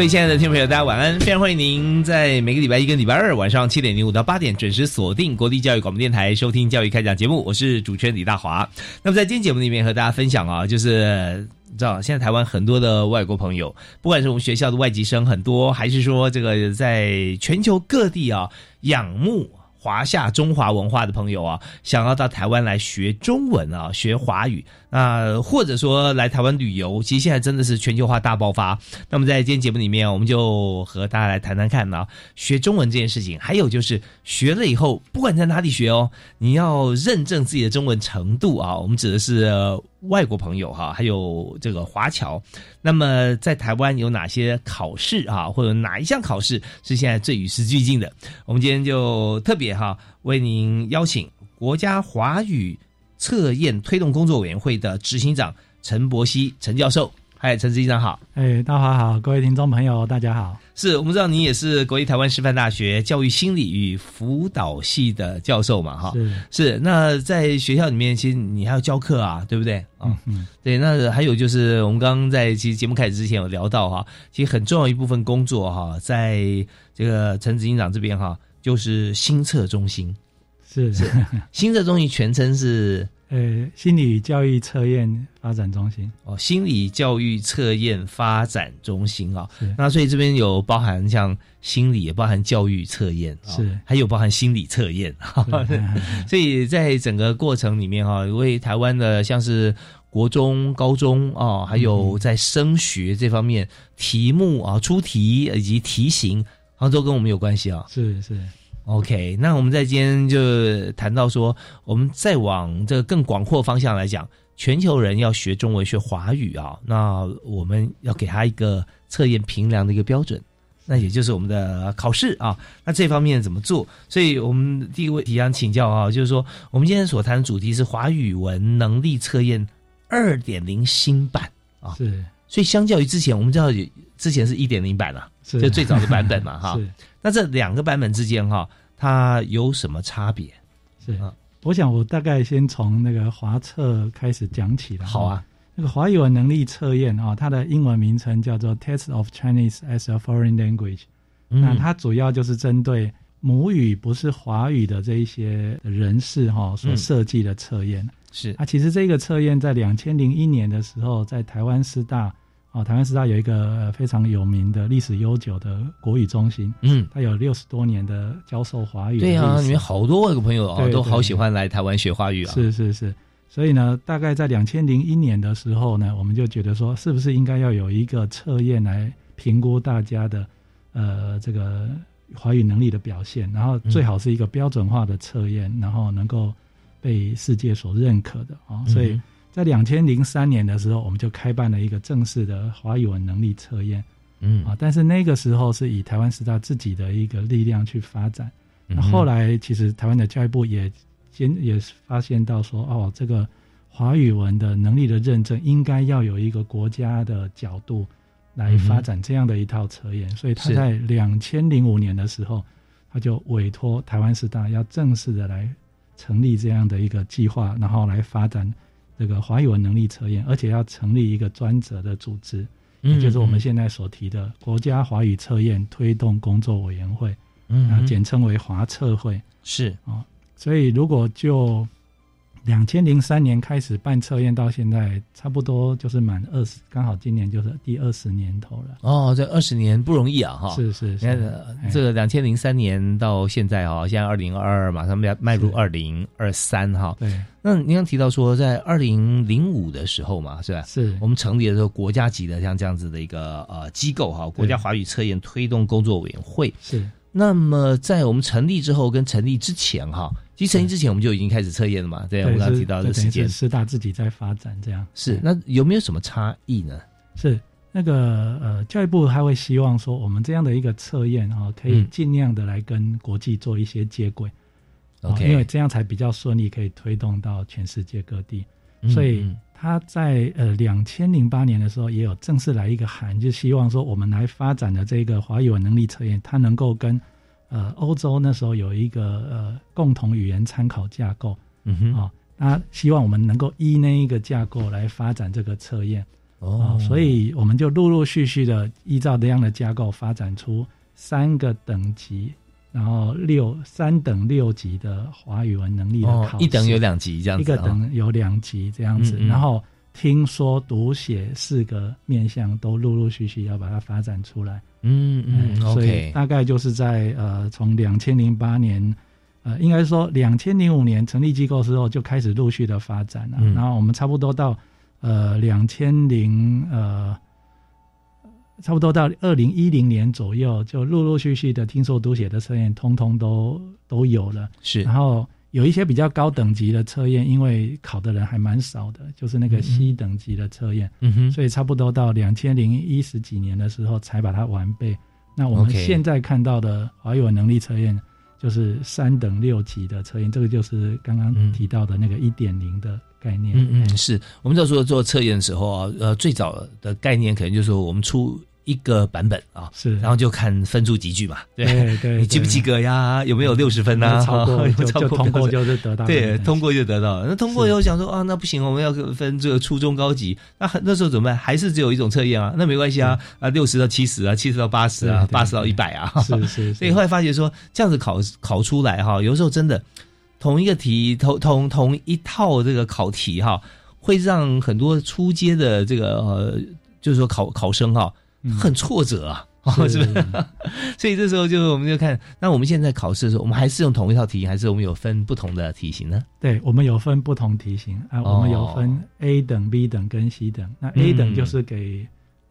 各位亲爱的听众朋友，大家晚安！非常欢迎您在每个礼拜一跟礼拜二晚上七点零五到八点准时锁定国立教育广播电台收听教育开讲节目，我是主持人李大华。那么在今天节目里面和大家分享啊，就是你知道现在台湾很多的外国朋友，不管是我们学校的外籍生很多，还是说这个在全球各地啊仰慕。华夏中华文化的朋友啊，想要到台湾来学中文啊，学华语啊，或者说来台湾旅游，其实现在真的是全球化大爆发。那么在今天节目里面，我们就和大家来谈谈看呢，学中文这件事情，还有就是学了以后，不管在哪里学哦，你要认证自己的中文程度啊。我们指的是。外国朋友哈，还有这个华侨，那么在台湾有哪些考试啊，或者哪一项考试是现在最与时俱进的？我们今天就特别哈，为您邀请国家华语测验推动工作委员会的执行长陈伯希陈教授。嗨，陈执行长好！哎，大华好，各位听众朋友大家好。是我们知道你也是国立台湾师范大学教育心理与辅导系的教授嘛？哈，是是。那在学校里面，其实你还要教课啊，对不对？嗯嗯，对。那还有就是，我们刚刚在其实节目开始之前有聊到哈，其实很重要一部分工作哈，在这个陈执行长这边哈，就是新测中心。是是，新测中心全称是。呃，心理教育测验发展中心。哦，心理教育测验发展中心啊，那所以这边有包含像心理，也包含教育测验，是。还有包含心理测验，所以在整个过程里面哈，为台湾的像是国中、高中啊，还有在升学这方面题目啊出题以及题型，好像都跟我们有关系啊，是是。OK，那我们在今天就谈到说，我们再往这个更广阔方向来讲，全球人要学中文、学华语啊，那我们要给他一个测验评量的一个标准，那也就是我们的考试啊。那这方面怎么做？所以我们第一个问题想请教啊，就是说，我们今天所谈的主题是华语文能力测验二点零新版啊，是。所以相较于之前，我们知道之前是一点零版了，就最早的版本嘛，哈。那这两个版本之间哈，它有什么差别？是啊，我想我大概先从那个华测开始讲起了。好啊，那个华语文能力测验啊，它的英文名称叫做 Test of Chinese as a Foreign Language。那它主要就是针对母语不是华语的这一些人士哈所设计的测验。是啊，其实这个测验在两千零一年的时候，在台湾师大。哦，台湾师大有一个非常有名的历史悠久的国语中心，嗯，它有六十多年的教授华语。对啊，里面好多外国朋友啊，都好喜欢来台湾学华语啊。是是是，所以呢，大概在两千零一年的时候呢，我们就觉得说，是不是应该要有一个测验来评估大家的呃这个华语能力的表现，然后最好是一个标准化的测验，然后能够被世界所认可的啊，所以。在两千零三年的时候，我们就开办了一个正式的华语文能力测验，嗯。啊，但是那个时候是以台湾师大自己的一个力量去发展。那后来其实台湾的教育部也先也发现到说，哦，这个华语文的能力的认证应该要有一个国家的角度来发展这样的一套测验，所以他在两千零五年的时候，他就委托台湾师大要正式的来成立这样的一个计划，然后来发展。这个华语文能力测验，而且要成立一个专责的组织，也就是我们现在所提的国家华语测验推动工作委员会，嗯，简称为华测会。是。啊，所以如果就两千零三年开始办测验，到现在差不多就是满二十，刚好今年就是第二十年头了。哦，这二十年不容易啊，哈。是是你看是，哎这个两千零三年到现在啊，现在二零二二，马上要迈入二零二三哈。对那您刚提到说，在二零零五的时候嘛，是吧？是我们成立的时候，国家级的像这样子的一个呃机构哈，国家华语测验推动工作委员会。是那么在我们成立之后跟成立之前哈，其实成立之前我们就已经开始测验了嘛，对，我们刚刚提到的时间是师大自己在发展这样。是。哎那有没有什么差异呢？是那个呃，教育部他会希望说，我们这样的一个测验啊，可以嗯尽量的来跟国际做一些接轨。哦 OK 因为这样才比较顺利，可以推动到全世界各地。嗯所以嗯他在呃两千零八年的时候，也有正式来一个函，就希望说我们来发展的这个华语文能力测验，它能够跟呃欧洲那时候有一个呃共同语言参考架构嗯哼。啊，他希望我们能够依那一个架构来发展这个测验啊哦，，所以我们就陆陆续续的依照这样的架构发展出三个等级。然后六三等六级的华语文能力的哦考试，一等有两级这样一子一，个等有两级这样子，嗯嗯。然后听说读写四个面向都陆陆续续要把它发展出来，嗯嗯哎所以大概就是在呃从两千零八年。呃，应该说，两千零五年成立机构之后，就开始陆续的发展了。嗯然后我们差不多到呃两千零呃，差不多到二零一零年左右，就陆陆续续的听说读写的测验，通通都都有了。是然后有一些比较高等级的测验，因为考的人还蛮少的，就是那个 C 等级的测验，嗯哼，所以差不多到两千零一十几年的时候才把它完备。那我们现在看到的华语文能力测验，就是三等六级的测验，这个就是刚刚嗯提到的那个一点零的概念。嗯嗯，是我们在做做测验的时候啊，呃，最早的概念可能就是说我们出一个版本啊，是，然后就看分数集聚嘛，对，对 对，你及不及？格呀？有没有六十分呢？超过超过通过就是得到对，通过就得到。那通过以后想说啊，那不行，我们要分这个初中、高级。那很那时候怎么办？还是只有一种测验啊？那没关系啊，啊，六十到七十啊，七十到八十啊，八十到一百啊。是是，所以后来发觉说，这样子考考出来哈，有时候真的同一个题，同同同一套这个考题哈，会让很多初阶的这个呃，就是说考考生哈，嗯很挫折啊。哦，是不是？所以这时候就我们就看，那我们现在考试的时候，我们还是用同一套题型，还是我们有分不同的题型呢？对，我们有分不同题型啊，哦我们有分 A 等、B 等跟 C 等。那 A 嗯等就是给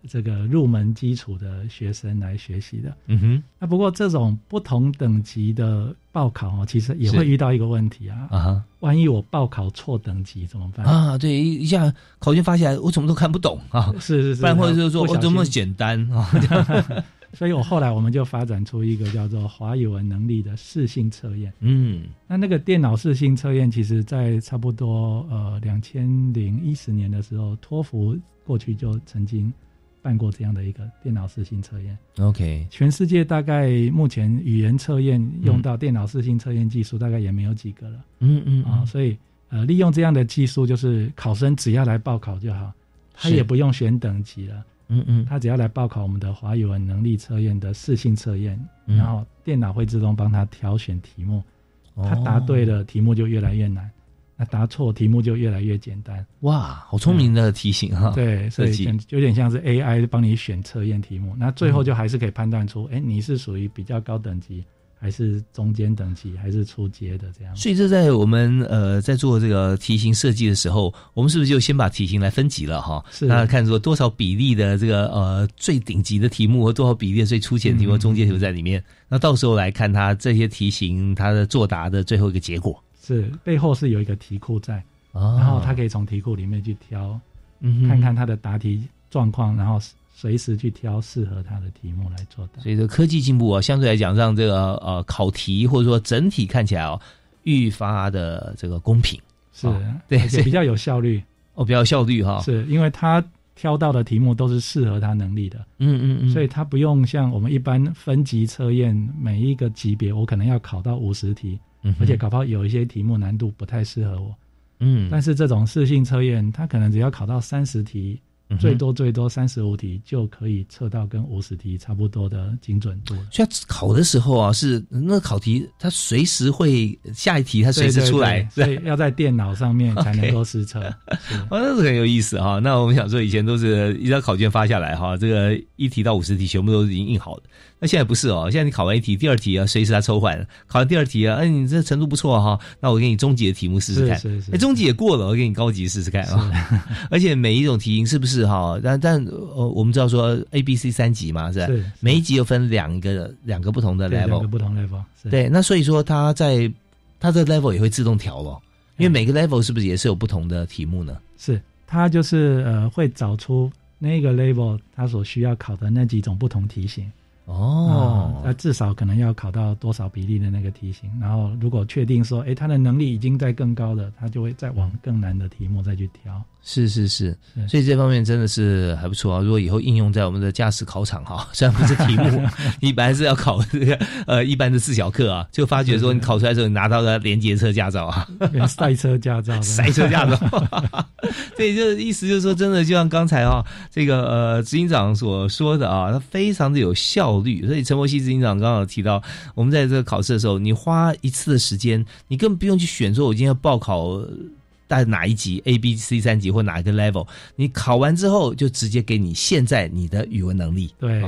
这个入门基础的学生来学习的。嗯哼，那不过这种不同等级的报考哦，其实也是会遇到一个问题啊，啊哈万一我报考错等级怎么办？啊，对，一一下考卷发下来，我怎么都看不懂啊，是是是，不然或者就是说，不小哦，怎么心简单啊？所以我后来我们就发展出一个叫做华语文能力的适性测验。嗯那那个电脑适性测验，其实在差不多呃两千零一十年的时候，托福过去就曾经办过这样的一个电脑视性测验。，OK，全世界大概目前语言测验用到电脑视性测验技术，大概也没有几个了。嗯嗯啊、所以呃，利用这样的技术，就是考生只要来报考就好，他也不用选等级了，嗯嗯，他只要来报考我们的华语文能力测验的适性测验，嗯。然后电脑会自动帮他挑选题目。他答对，了，题目就越来越难；那答错，题目就越来越简单。哇，好聪明的提醒哈。，对，所以设计有点像是 AI 帮你选测验题目，那最后就还是可以判断出，哎、你是属于比较高等级，还是中间等级，还是初阶的这样。所以这在我们呃在做这个题型设计的时候，我们是不是就先把题型来分级了哈？是那看说多少比例的这个呃最顶级的题目和多少比例的最粗浅的题目、嗯中间题目在里面。那到时候来看它这些题型它的作答的最后一个结果。是背后是有一个题库在，哦然后他可以从题库里面去挑，嗯看看他的答题状况，然后随时去挑适合他的题目来作答。所以这科技进步啊，相对来讲让这个呃考题或者说整体看起来哦愈发的这个公平是，哦对比较有效率，哦，比较效率哈。是因为他挑到的题目都是适合他能力的。嗯嗯嗯，所以他不用像我们一般分级测验，每一个级别我可能要考到五十题，嗯而且搞不好有一些题目难度不太适合我。嗯但是这种适性测验，它可能只要考到三十题最多最多三十五题就可以测到跟五十题差不多的精准度了。所以考的时候啊，是那考题它随时会下一题，它随时出来，所以要在电脑上面才能够实测。哦，那是很有意思哈。那我们想说，以前都是一张考卷发下来哈，这个一题到五十题全部都已经印好的。那现在不是哦，现在你考完一题，第二题啊，随时他抽换。考完第二题啊，哎，你这程度不错哈，那我给你中级的题目试试看。哎，中级也过了，我给你高级试试看啊。而且每一种题型是不是哈？但但呃，我们知道说 A、B、C 三级嘛，是吧？每一级又分两个两个不同的 level，两个不同 level。对，那所以说它在它这 level 也会自动调了，因为每个 level 是不是也是有不同的题目呢？是，它就是呃会找出那个 level 它所需要考的那几种不同题型。哦，那至少可能要考到多少比例的那个题型，然后如果确定说，哎，他的能力已经在更高的，他就会再往更难的题目再去挑。是是是，所以这方面真的是还不错啊。如果以后应用在我们的驾驶考场哈，虽然不是题目，你本来是要考这个呃一般的四小课啊，就发觉说你考出来之后，你拿到了连接车驾照啊，赛车驾照，赛车驾照。对，就意思就是说，真的就像刚才啊，这个呃执行长所说的啊，它非常的有效率。所以陈柏希执行长刚刚提到，我们在这个考试的时候，你花一次的时间，你根本不用去选说，我今天要报考。在哪一级 A、B、C 三级或哪一个 level？你考完之后就直接给你现在你的语文能力。对。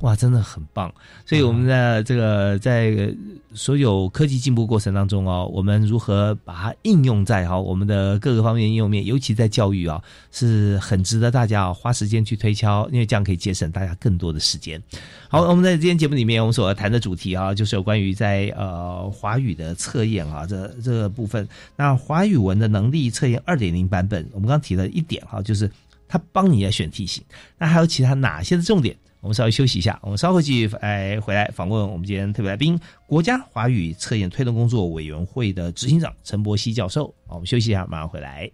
哇，真的很棒！所以我们在这个在所有科技进步过程当中哦，我们如何把它应用在哈我们的各个方面应用面，尤其在教育啊，是很值得大家花时间去推敲，因为这样可以节省大家更多的时间。好，我们在今天节目里面，我们所谈的主题啊，就是有关于在呃华语的测验啊，这这个部分。那华语文的能力测验二点零版本，我们刚刚提了一点哈，就是他帮你来选题型。那还有其他哪些的重点？我们稍微休息一下，我们稍后继续哎回来访问我们今天特别来宾——国家华语测验推动工作委员会的执行长陈伯希教授。我们休息一下，马上回来。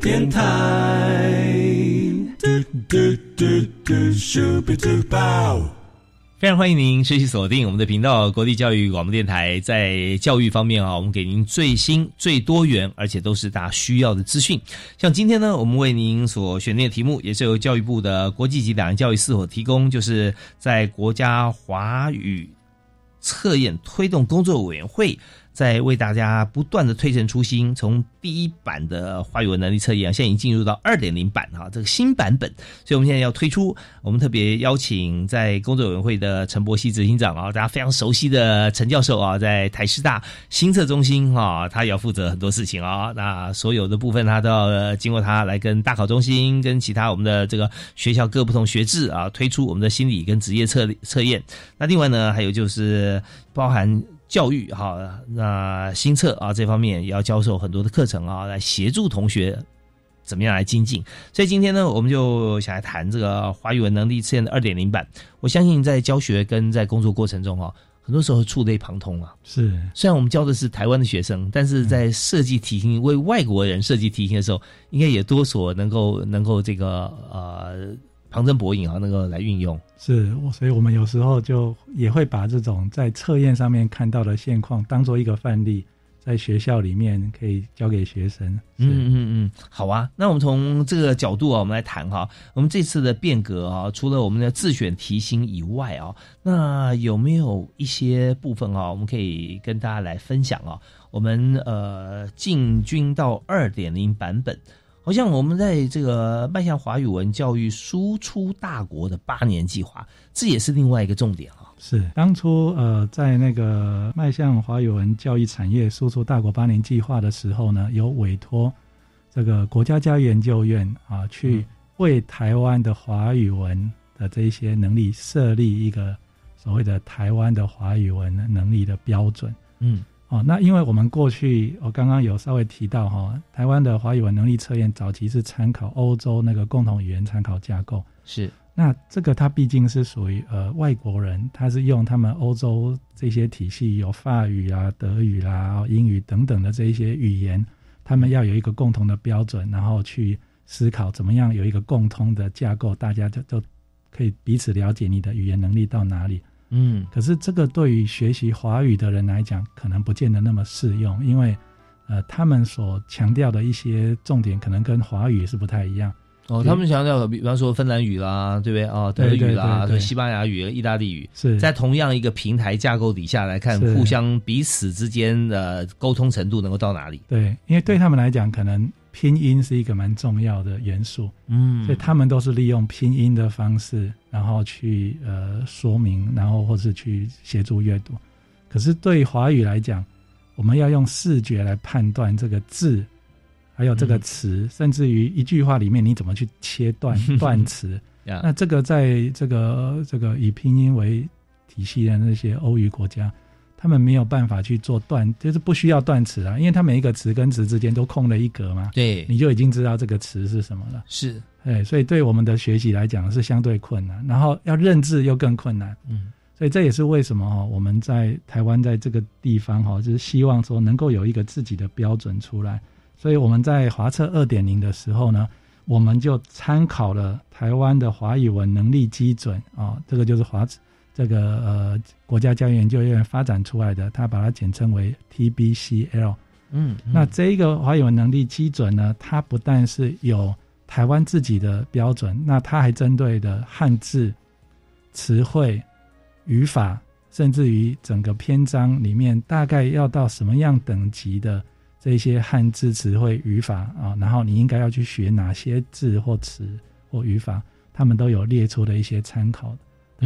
电台，非常欢迎您持续锁定我们的频道——国立教育广播电台。在教育方面啊，我们给您最新、最多元，而且都是大家需要的资讯。像今天呢，我们为您所选定的题目，也是由教育部的国际级两岸教育司所提供，就是在国家华语测验推动工作委员会。在为大家不断的推陈出新，从第一版的华语文能力测验啊，现在已经进入到二点零版哈，这个新版本，所以我们现在要推出，我们特别邀请在工作委员会的陈博希执行长啊，大家非常熟悉的陈教授啊，在台师大新测中心哈，他也要负责很多事情啊，那所有的部分他都要经过他来跟大考中心跟其他我们的这个学校各不同学制啊，推出我们的心理跟职业测测验。那另外呢，还有就是包含。教育哈，那新测啊这方面也要教授很多的课程啊，来协助同学怎么样来精进。所以今天呢，我们就想来谈这个华语文能力测验的二点零版。我相信在教学跟在工作过程中啊，很多时候触类旁通啊。是，虽然我们教的是台湾的学生，但是在设计题型为外国人设计题型的时候，应该也多所能够能够这个呃。旁征博引啊，能够来运用。是，我所以我们有时候就也会把这种在测验上面看到的现况当做一个范例。在学校里面可以教给学生。嗯嗯嗯，好啊。那我们从这个角度啊，我们来谈哈。我们这次的变革啊，除了我们的自选题型以外啊，那有没有一些部分啊，我们可以跟大家来分享啊？我们呃进军到二点零版本，好像我们在这个迈向华语文教育输出大国的八年计划，这也是另外一个重点啊。是当初呃，在那个迈向华语文教育产业输出大国八年计划的时候呢，有委托这个国家教育研究院啊，去为台湾的华语文的这些能力设立一个所谓的台湾的华语文能力的标准。嗯，哦，那因为我们过去我刚刚有稍微提到哈，台湾的华语文能力测验早期是参考欧洲那个共同语言参考架构。是。那这个它毕竟是属于呃外国人，他是用他们欧洲这些体系，有法语啊、德语啦、英语等等的这一些语言，他们要有一个共同的标准，然后去思考怎么样有一个共通的架构，大家就就可以彼此了解你的语言能力到哪里。嗯，可是这个对于学习华语的人来讲，可能不见得那么适用，因为呃他们所强调的一些重点，可能跟华语是不太一样。哦，他们强调，比方说芬兰语啦，对不对？哦，德语啦，西班牙语、意大利语，是在同样一个平台架构底下来看，互相彼此之间的沟通程度能够到哪里？对，因为对他们来讲，可能拼音是一个蛮重要的元素，嗯，所以他们都是利用拼音的方式，然后去呃说明，然后或是去协助阅读。可是对华语来讲，我们要用视觉来判断这个字。还有这个词，甚至于一句话里面你怎么去切断 断词？那这个在这个这个以拼音为体系的那些欧语国家，他们没有办法去做断，就是不需要断词啊，因为它每一个词跟词之间都空了一格嘛。对，你就已经知道这个词是什么了。是，哎，所以对我们的学习来讲是相对困难，然后要认字又更困难。嗯，所以这也是为什么哈，我们在台湾在这个地方哈，就是希望说能够有一个自己的标准出来。所以我们在华测二点零的时候呢，我们就参考了台湾的华语文能力基准啊，这个就是华这个呃国家教育研究院发展出来的，它把它简称为 TBCL。嗯，那这一个华语文能力基准呢，它不但是有台湾自己的标准，那它还针对的汉字、词汇、语法，甚至于整个篇章里面大概要到什么样等级的。这些汉字词汇语法啊，然后你应该要去学哪些字或词或语法，他们都有列出的一些参考的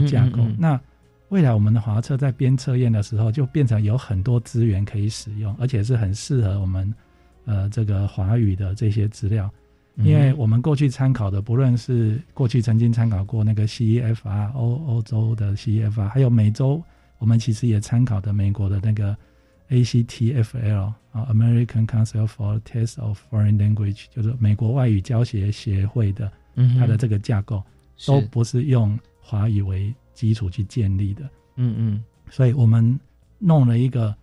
架构。那未来我们的华测在编测验的时候，就变成有很多资源可以使用，而且是很适合我们呃这个华语的这些资料，因为我们过去参考的，不论是过去曾经参考过那个 CEFR 欧欧洲的 CEFR，还有美洲，我们其实也参考的美国的那个。ACTFL 啊，American Council for Test of Foreign Language，就是美国外语教学协会的，它的这个架构都不是用华语为基础去建立的。嗯嗯，所以我们弄了一个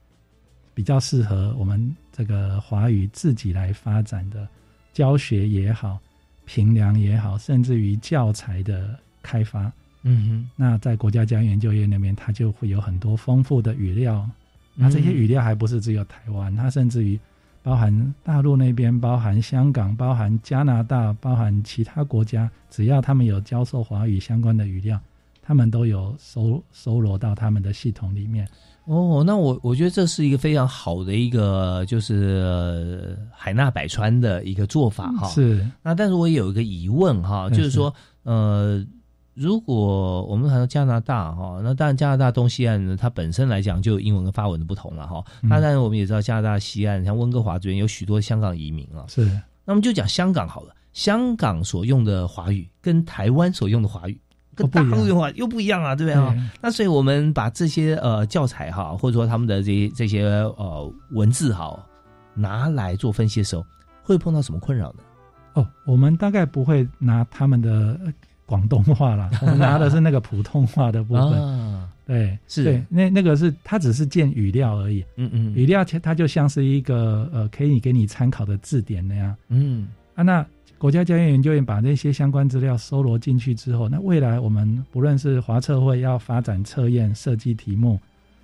比较适合我们这个华语自己来发展的教学也好，评量也好，甚至于教材的开发。嗯哼，那在国家教育研究院那边，它就会有很多丰富的语料。那这些语料还不是只有台湾，它甚至于包含大陆那边，包含香港，包含加拿大，包含其他国家，只要他们有教授华语相关的语料，他们都有收收罗到他们的系统里面。哦，那我我觉得这是一个非常好的一个就是海纳百川的一个做法哈。是。那但是我也有一个疑问哈，就是说呃。如果我们谈到加拿大哈，那当然加拿大东西岸呢，它本身来讲就英文跟法文的不同了哈。当然我们也知道加拿大西岸，像温哥华这边有许多香港移民啊。是，那么就讲香港好了。香港所用的华语跟台湾所用的华语，跟大陆用华又不一样啊，对不对啊？那所以我们把这些呃教材哈，或者说他们的这些这些呃文字哈，拿来做分析的时候，会碰到什么困扰呢？哦，我们大概不会拿他们的。广东话啦，我们拿的是那个普通话的部分，对，是。对，那那个是它只是建语料而已，嗯嗯，语料它就像是一个呃可以给你参考的字典那样，嗯。啊，那国家教育研究院把那些相关资料收罗进去之后，那未来我们不论是华测会要发展测验设计题目，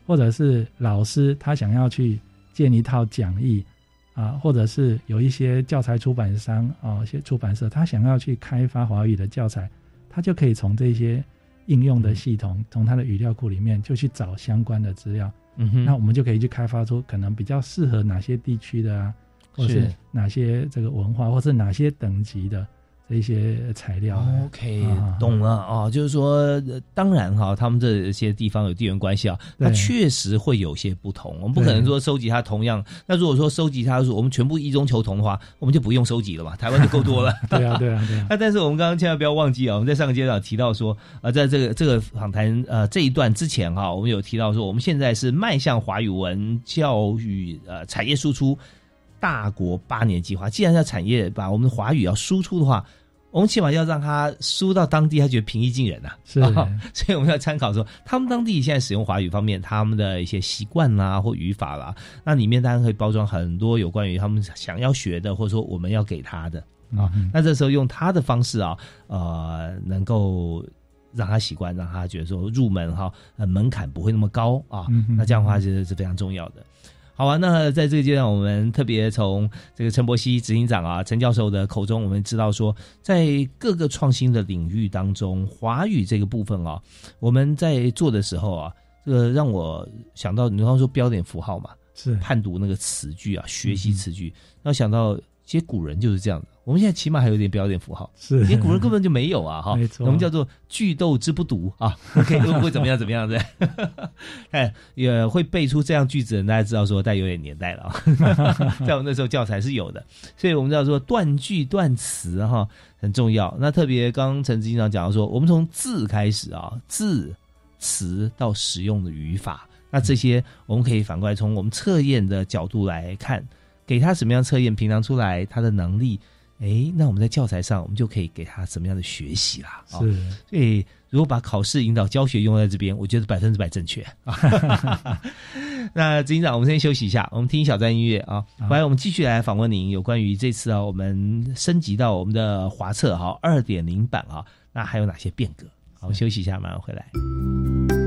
或者是老师他想要去建一套讲义啊，或者是有一些教材出版商啊，一些出版社他想要去开发华语的教材，他就可以从这些应用的系统，从他的语料库里面就去找相关的资料。嗯哼，那我们就可以去开发出可能比较适合哪些地区的啊，或是哪些这个文化，或是哪些等级的这些材料。OK，啊懂了哦，就是说，呃当然哈，他们这些地方有地缘关系啊，它对确实会有些不同。我们不可能说收集它同样。那如果说收集它，我们全部一中求同的话，我们就不用收集了嘛，台湾就够多了。对啊，对啊，对啊，那 但是我们刚刚千万不要忘记啊，我们在上个阶段提到说，呃，在这个这个访谈呃这一段之前哈、我们有提到说，我们现在是迈向华语文教育呃产业输出大国八年计划。既然要产业把我们的华语要输出的话，我们起码要让它输到当地，他觉得平易近人呐、是啊 所以我们要参考说，他们当地现在使用华语方面，他们的一些习惯啦或语法啦，那里面当然可以包装很多有关于他们想要学的，或者说我们要给他的。啊嗯那这时候用他的方式啊，呃，能够让他习惯，让他觉得说入门哈，呃，门槛不会那么高啊。嗯那这样的话，其实是非常重要的。好啊，那在这个阶段，我们特别从这个陈伯希执行长啊，陈教授的口中，我们知道说，在各个创新的领域当中，华语这个部分啊，我们在做的时候啊，这个让我想到，你刚刚说标点符号嘛，是判读那个词句啊，学习词句，然后想到，其实古人就是这样的。我们现在起码还有点标点符号，是，连古人根本就没有啊，哈，没错我们叫做句斗之不读啊，可以会怎么样怎么样的？哎，也会背出这样句子，大家知道说，带有点年代了啊，在我们那时候教材是有的，所以我们叫做断句断词哈很重要。那特别刚刚陈志经常讲到说，我们从字开始啊，字词到使用的语法，那这些我们可以反过来从我们测验的角度来看，给他什么样测验平常出来他的能力。哎，那我们在教材上，我们就可以给他什么样的学习啦？啊、是所以如果把考试引导教学用在这边，我觉得百分之百正确。那执行长，我们先休息一下，我们听一小段音乐啊，好回来我们继续来访问您有关于这次啊，我们升级到我们的华测哈二点零版啊，那还有哪些变革？好，我们休息一下，马上回来。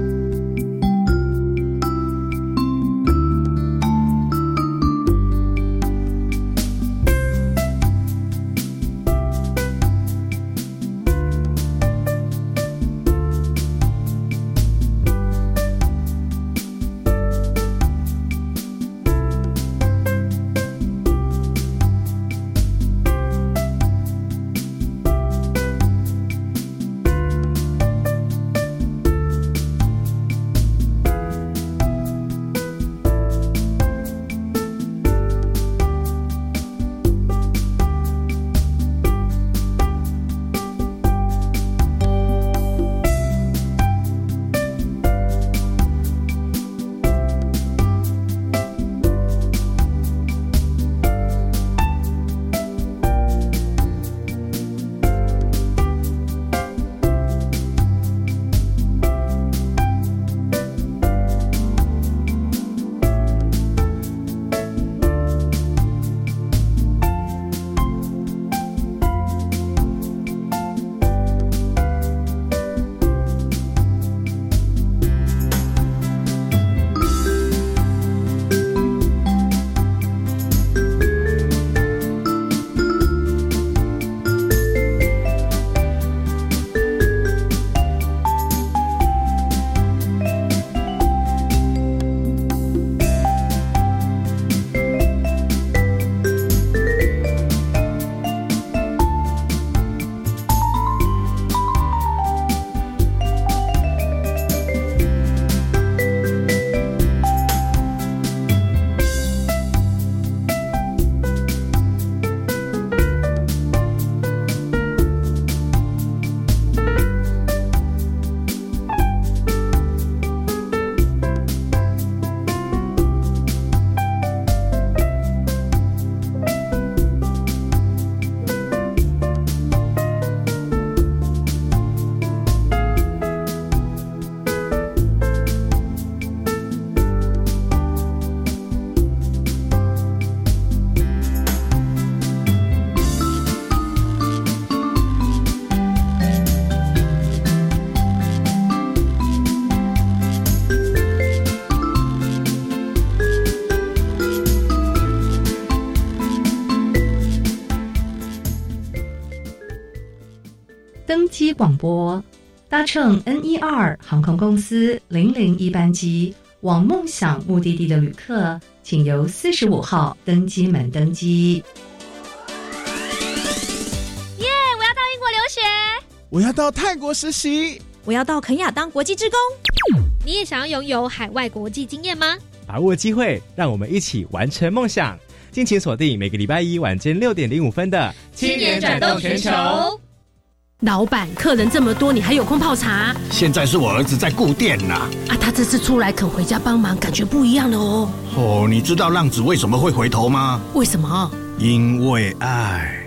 广播。搭乘 N 一二航空公司零零一班机往梦想目的地的旅客，请由四十五号登机门登机。耶！我要到英国留学，我要到泰国实习，我要到肯亚当国际职工。你也想要拥有海外国际经验吗？把握机会，让我们一起完成梦想。敬请锁定每个礼拜一晚间六点零五分的《青年转动全球》。老板，客人这么多，你还有空泡茶？现在是我儿子在顾店呐。啊，他这次出来肯回家帮忙，感觉不一样了哦。哦，你知道浪子为什么会回头吗？为什么？因为爱。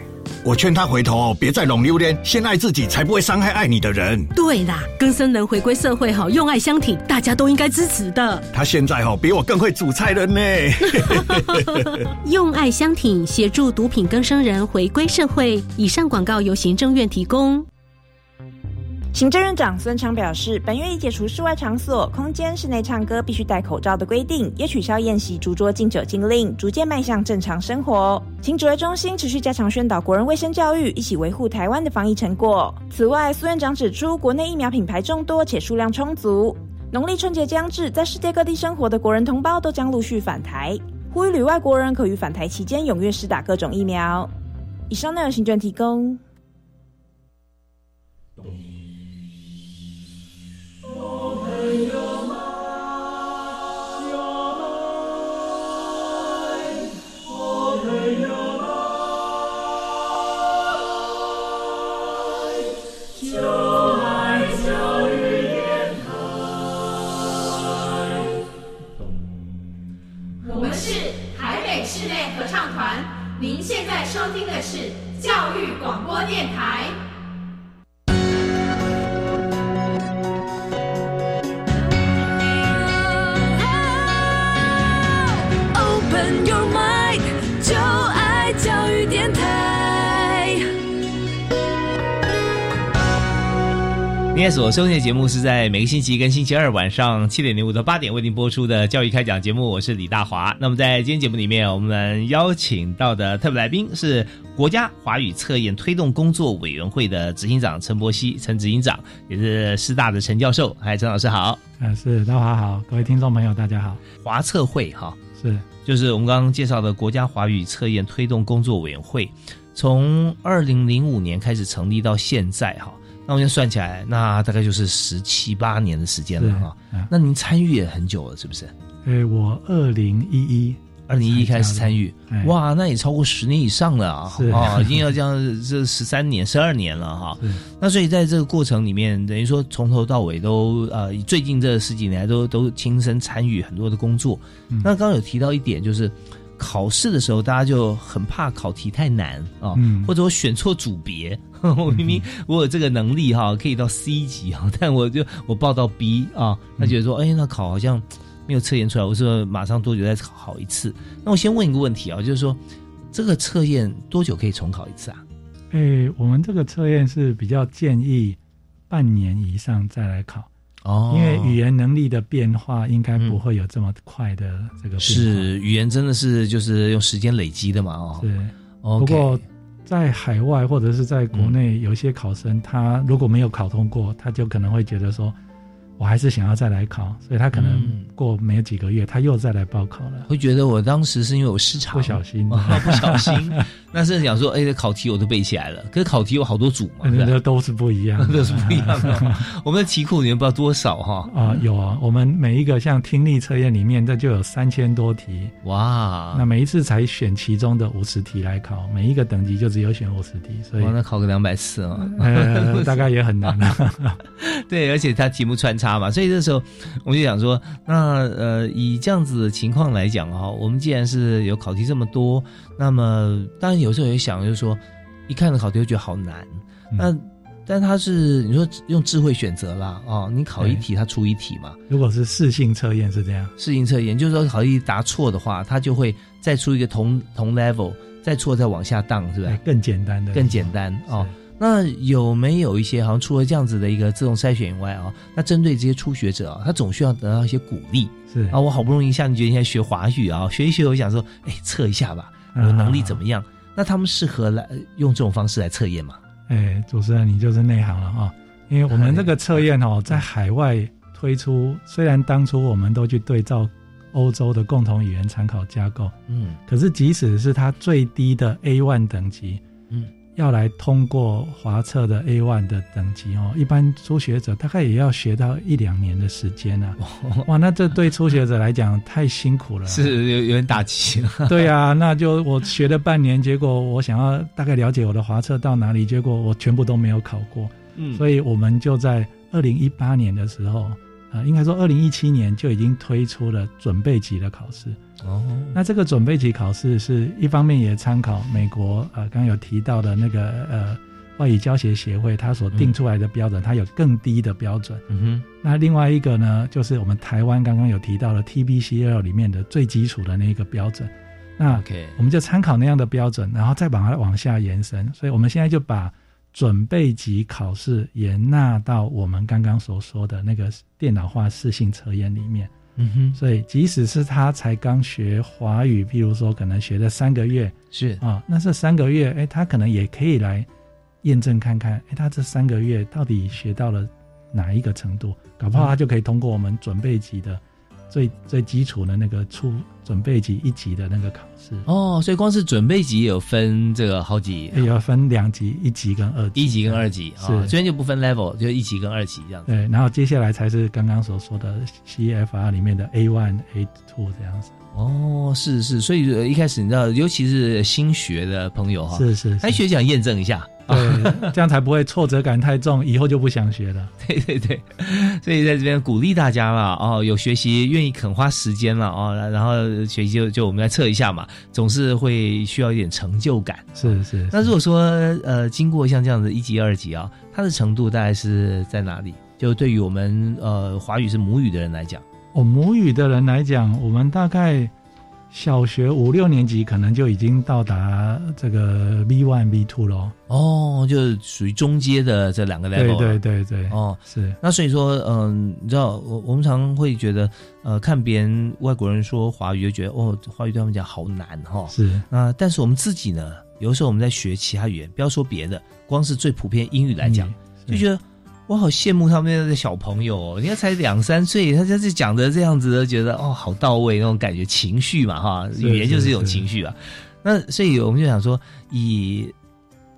我劝他回头，别再拢榴莲，先爱自己，才不会伤害爱你的人。对啦，更生人回归社会好，用爱相挺，大家都应该支持的。他现在哦，比我更会煮菜了呢。用爱相挺，协助毒品更生人回归社会。以上广告由行政院提供。行政院长孙昌表示，本月已解除室外场所、空间、室内唱歌必须戴口罩的规定，也取消宴席、逐桌禁酒禁令，逐渐迈向正常生活。请指挥中心持续加强宣导国人卫生教育，一起维护台湾的防疫成果。此外，苏院长指出，国内疫苗品牌众多且数量充足，农历春节将至，在世界各地生活的国人同胞都将陆续返台，呼吁旅外国人可于返台期间踊跃施打各种疫苗。以上内容，行政提供。今天所收听的节目是在每个星期跟星期二晚上七点零五到八点为您播出的教育开讲节目，我是李大华。那么在今天节目里面，我们邀请到的特别来宾是国家华语测验推动工作委员会的执行长陈伯希，陈执行长，也是师大的陈教授。嗨，陈老师好。啊，是大华好，各位听众朋友大家好。华测会哈，是就是我们刚刚介绍的国家华语测验推动工作委员会，从二零零五年开始成立到现在哈。那我先算起来，那大概就是十七八年的时间了哈。那您参与也很久了，是不是？哎，我二零一一二零一一开始参与，哇，那也超过十年以上了啊！啊，已经要这样这十三年、十二年了哈。那所以在这个过程里面，等于说从头到尾都呃，最近这十几年都都亲身参与很多的工作。那刚刚有提到一点，就是考试的时候，大家就很怕考题太难啊，或者我选错组别。我明明我有这个能力哈，可以到 C 级哈，但我就我报到 B 啊，他觉得说，哎，那考好像没有测验出来，我说马上多久再考一次？那我先问一个问题啊，就是说这个测验多久可以重考一次啊？哎，我们这个测验是比较建议半年以上再来考哦，因为语言能力的变化应该不会有这么快的这个。是语言真的是就是用时间累积的嘛？哦，是。不过。在海外或者是在国内，有一些考生，他如果没有考通过，他就可能会觉得说。我还是想要再来考，所以他可能过没有几个月，他又再来报考了。会觉得我当时是因为我失常，不小心，不小心。那是想说，哎，考题我都背起来了，可是考题有好多组嘛，那都是不一样，都是不一样的。我们的题库里面不知道多少哈啊，有啊，我们每一个像听力测验里面，这就有三千多题哇。那每一次才选其中的五十题来考，每一个等级就只有选五十题，所以那考个两百次啊，大概也很难了。对，而且它题目穿插。嘛，所以这时候我就想说，那呃，以这样子的情况来讲哈，我们既然是有考题这么多，那么当然有时候也想，就是说，一看到考题就觉得好难。那但他是你说用智慧选择啦，哦，你考一题，他出一题嘛。如果是适性测验是这样，适性测验就是说，考题答错的话，他就会再出一个同同 level，再错再往下荡，是吧？更简单的，更简单哦。那有没有一些好像除了这样子的一个自动筛选以外啊？那针对这些初学者啊，他总需要得到一些鼓励。是啊，我好不容易像你觉得现在学华语啊，学一学，我想说，哎，测一下吧，我能力怎么样？那他们适合来用这种方式来测验吗？哎，主持人你就是内行了啊，因为我们这个测验哦，在海外推出，虽然当初我们都去对照欧洲的共同语言参考架构，嗯，可是即使是它最低的 A one 等级，嗯。要来通过华测的 A one 的等级哦，一般初学者大概也要学到一两年的时间呢。哇，那这对初学者来讲太辛苦了，是有有点打击。对啊，那就我学了半年，结果我想要大概了解我的华测到哪里，结果我全部都没有考过。嗯，所以我们就在二零一八年的时候。啊，应该说，二零一七年就已经推出了准备级的考试。哦，那这个准备级考试是一方面也参考美国呃，刚刚有提到的那个呃外语教学协会，它所定出来的标准，它有更低的标准。嗯哼。那另外一个呢，就是我们台湾刚刚有提到的 TBCL 里面的最基础的那一个标准。那 OK，我们就参考那样的标准，然后再把它往下延伸。所以我们现在就把。准备级考试也纳到我们刚刚所说的那个电脑化试性测验里面。嗯哼，所以即使是他才刚学华语，譬如说可能学了三个月，是啊，那这三个月，哎，他可能也可以来验证看看，哎，他这三个月到底学到了哪一个程度？搞不好他就可以通过我们准备级的。最最基础的那个初准备级一级的那个考试哦，所以光是准备级有分这个好几，也有分两级，一级跟二级，一级跟二级是这边就不分 level，就一级跟二级这样子。对，然后接下来才是刚刚所说的 CFR 里面的 A one A two 这样子。哦，是是，所以一开始你知道，尤其是新学的朋友哈，是是，还学想验证一下。对，这样才不会挫折感太重，以后就不想学了。对对对，所以在这边鼓励大家了哦，有学习愿意肯花时间了哦，然后学习就就我们来测一下嘛，总是会需要一点成就感。是是。那如果说呃，经过像这样子一级、二级啊，它的程度大概是在哪里？就对于我们呃华语是母语的人来讲，哦，母语的人来讲，我们大概。小学五六年级可能就已经到达这个 B one B two 咯。哦，就是属于中阶的这两个 level。对对对对，哦，是。那所以说，嗯，你知道，我我们常会觉得，呃，看别人外国人说华语，就觉得哦，华语对他们讲好难哈。是。啊，但是我们自己呢，有的时候我们在学其他语言，不要说别的，光是最普遍英语来讲，就觉得。我好羡慕他们的小朋友哦，人家才两三岁，他就是讲的这样子，觉得哦，好到位那种感觉，情绪嘛，哈，语言就是一种情绪啊。那所以我们就想说，以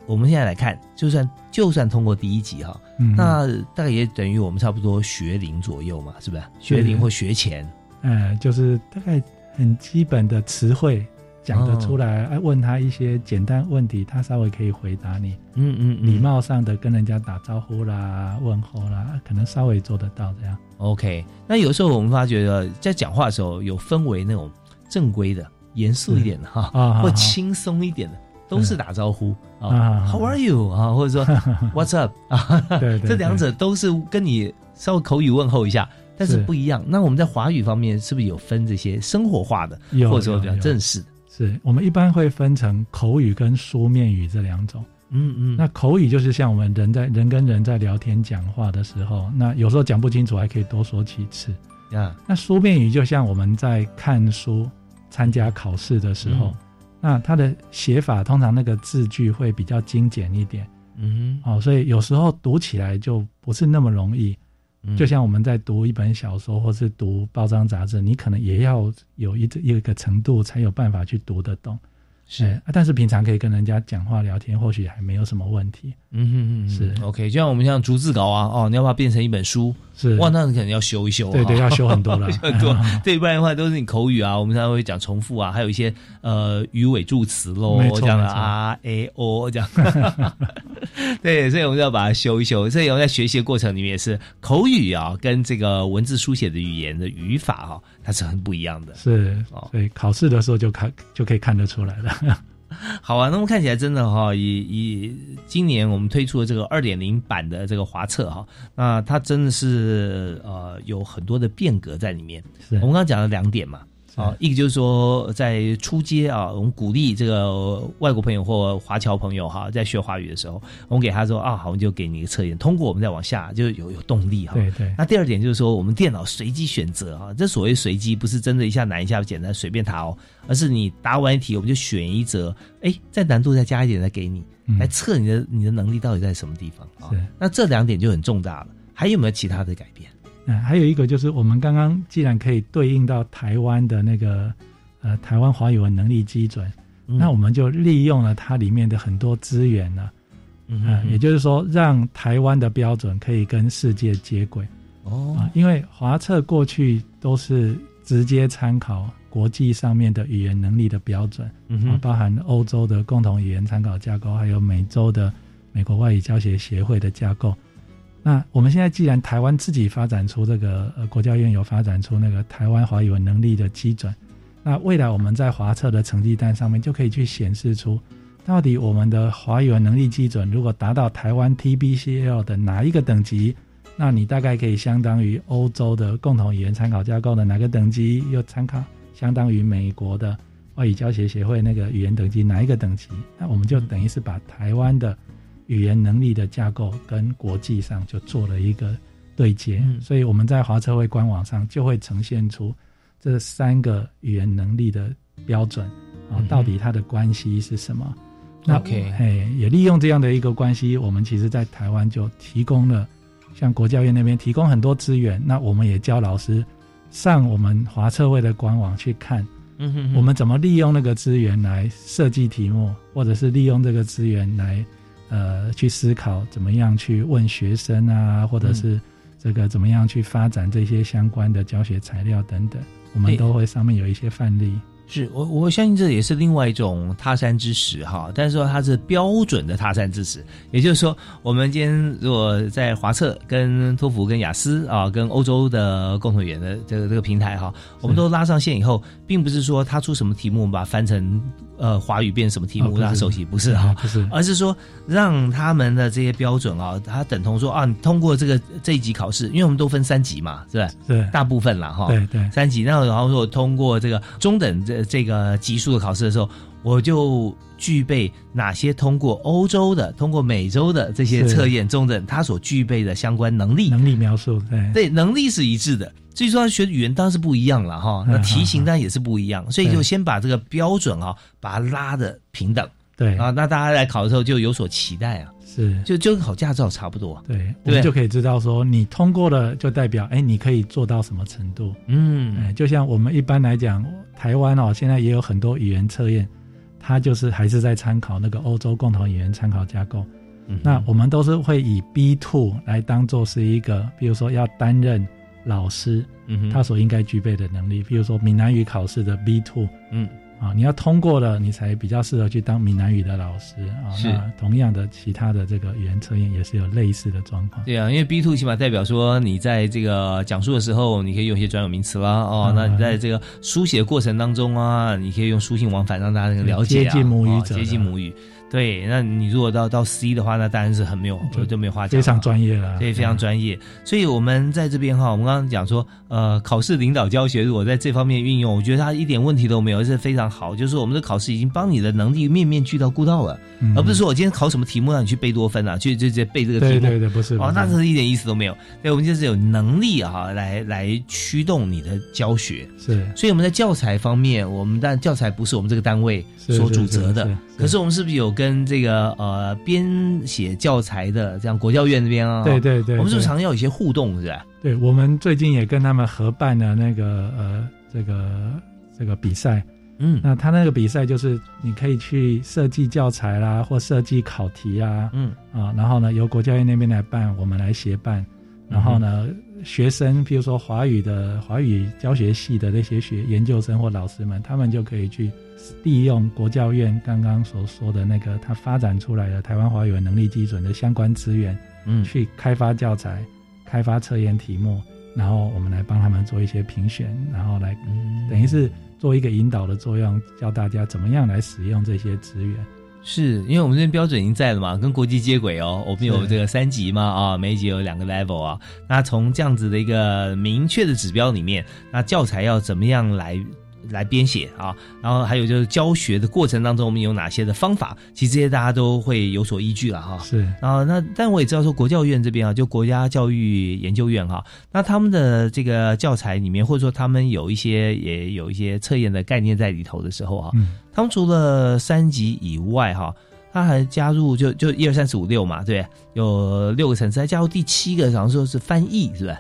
我们现在来看，就算就算通过第一集哈，那大概也等于我们差不多学龄左右嘛，是不是？学龄或学前，嗯，就是大概很基本的词汇。讲得出来，哎，问他一些简单问题，他稍微可以回答你。嗯嗯，礼貌上的跟人家打招呼啦、问候啦，可能稍微做得到这样。OK，那有时候我们发觉在讲话的时候，有分为那种正规的、严肃一点的哈，或轻松一点的，都是打招呼啊，How are you 啊，或者说 What's up 啊，对，这两者都是跟你稍微口语问候一下，但是不一样。那我们在华语方面是不是有分这些生活化的，或者说比较正式的？是我们一般会分成口语跟书面语这两种。嗯嗯，那口语就是像我们人在人跟人在聊天讲话的时候，那有时候讲不清楚还可以多说几次。呀，那书面语就像我们在看书、参加考试的时候，那它的写法通常那个字句会比较精简一点。嗯，哦，所以有时候读起来就不是那么容易。就像我们在读一本小说或是读包装杂志，你可能也要有一一个程度才有办法去读得懂。是，但是平常可以跟人家讲话聊天，或许还没有什么问题。嗯嗯嗯，是 OK。就像我们像逐字稿啊，哦，你要把它变成一本书，是哇，那你可能要修一修。对对，要修很多了，很多。对，不然的话都是你口语啊，我们常常会讲重复啊，还有一些呃鱼尾助词喽，这样的啊 A O 这样。对，所以我们要把它修一修。所以我们在学习的过程里面也是口语啊，跟这个文字书写的语言的语法哈，它是很不一样的。是，所以考试的时候就看就可以看得出来了。好啊，那么看起来真的哈，以以今年我们推出的这个二点零版的这个华测哈，那它真的是呃有很多的变革在里面。是我们刚刚讲了两点嘛，啊，一个就是说在初阶啊，我们鼓励这个外国朋友或华侨朋友哈，在学华语的时候，我们给他说啊，好，我们就给你一个测验，通过我们再往下就有有动力哈。对对。那第二点就是说，我们电脑随机选择啊，这所谓随机不是真的一下难一下简单随便答哦，而是你答完一题，我们就选一则，哎，再难度再加一点再给你，来测你的你的能力到底在什么地方啊？那这两点就很重大了。还有没有其他的改变？嗯，还有一个就是我们刚刚既然可以对应到台湾的那个呃台湾华语文能力基准，那我们就利用了它里面的很多资源呢，嗯，也就是说让台湾的标准可以跟世界接轨哦，啊，因为华测过去都是直接参考国际上面的语言能力的标准，啊，包含欧洲的共同语言参考架构，还有美洲的美国外语教学协会的架构。那我们现在既然台湾自己发展出这个呃国教院有发展出那个台湾华语文能力的基准，那未来我们在华测的成绩单上面就可以去显示出，到底我们的华语文能力基准如果达到台湾 TBCL 的哪一个等级，那你大概可以相当于欧洲的共同语言参考架构的哪个等级，又参考相当于美国的外语教学协会那个语言等级哪一个等级，那我们就等于是把台湾的。语言能力的架构跟国际上就做了一个对接，所以我们在华车会官网上就会呈现出这三个语言能力的标准啊，到底它的关系是什么？那 OK，哎，也利用这样的一个关系，我们其实在台湾就提供了，像国教院那边提供很多资源，那我们也教老师上我们华测会的官网去看，我们怎么利用那个资源来设计题目，或者是利用这个资源来。呃，去思考怎么样去问学生啊，或者是这个怎么样去发展这些相关的教学材料等等，我们都会上面有一些范例。是我我相信这也是另外一种他山之石哈，但是说它是标准的他山之石，也就是说，我们今天如果在华策、跟托福、跟雅思啊、跟欧洲的共同语言的这个这个平台哈，我们都拉上线以后，并不是说他出什么题目，我们把它翻成呃华语变什么题目让他熟悉，不是哈，不是，而是说让他们的这些标准啊，它等同说啊，你通过这个这一级考试，因为我们都分三级嘛，是吧？对，大部分了哈，对对，三级，然后然后说通过这个中等这。这个级数的考试的时候，我就具备哪些通过欧洲的、通过美洲的这些测验中等，他所具备的相关能力。能力描述，对对，能力是一致的。至于说学语言当然是不一样了哈，那题型当然也是不一样，所以就先把这个标准啊，把它拉的平等。对啊，那大家来考的时候就有所期待啊。是，就就跟考驾照差不多，对，我们就可以知道说，你通过了就代表，哎，你可以做到什么程度？嗯，哎，就像我们一般来讲，台湾哦，现在也有很多语言测验，它就是还是在参考那个欧洲共同语言参考架构。那我们都是会以 B two 来当做是一个，比如说要担任老师，嗯他所应该具备的能力，比如说闽南语考试的 B two，嗯。啊，你要通过了，你才比较适合去当闽南语的老师啊。那同样的，其他的这个语言测验也是有类似的状况。对啊，因为 B two 起码代表说你在这个讲述的时候，你可以用一些专有名词啦。哦，那你在这个书写过程当中啊，你可以用书信往返，让大家了解啊接近母语者，接近母语。对，那你如果到到 C 的话，那当然是很没有就就没有话讲，非常专业了，对，非常专业。所以我们在这边哈，我们刚刚讲说，呃，考试领导教学如果在这方面运用，我觉得它一点问题都没有，是非常好。就是我们的考试已经帮你的能力面面俱到顾到了，而不是说我今天考什么题目让你去背多分啊，去就就背这个题目，对对对，不是哦，那是一点意思都没有。对，我们就是有能力啊，来来驱动你的教学。是，所以我们在教材方面，我们但教材不是我们这个单位所主责的，可是我们是不是有跟这个？呃，编写教材的这样国教院这边啊，对对对，我们是不是常要有一些互动，是吧？对，我们最近也跟他们合办了那个呃，这个这个比赛，嗯，那他那个比赛就是你可以去设计教材啦，或设计考题啊，嗯。啊，然后呢由国教院那边来办，我们来协办，然后呢学生，比如说华语的华语教学系的那些学研究生或老师们，他们就可以去。利用国教院刚刚所说的那个，他发展出来的台湾华语文能力基准的相关资源，嗯，去开发教材、开发测验题目，然后我们来帮他们做一些评选，然后来等于是做一个引导的作用，教大家怎么样来使用这些资源。是因为我们这边标准已经在了嘛，跟国际接轨哦。我们有这个三级嘛，啊，每一级有两个 level 啊。那从这样子的一个明确的指标里面，那教材要怎么样来？来编写啊，然后还有就是教学的过程当中，我们有哪些的方法？其实这些大家都会有所依据了哈。是啊，那但我也知道说国教院这边啊，就国家教育研究院哈，那他们的这个教材里面，或者说他们有一些也有一些测验的概念在里头的时候哈，他们除了三级以外哈。他还加入就就一二三四五六嘛，对，有六个层次，还加入第七个，好像说是翻译，是吧？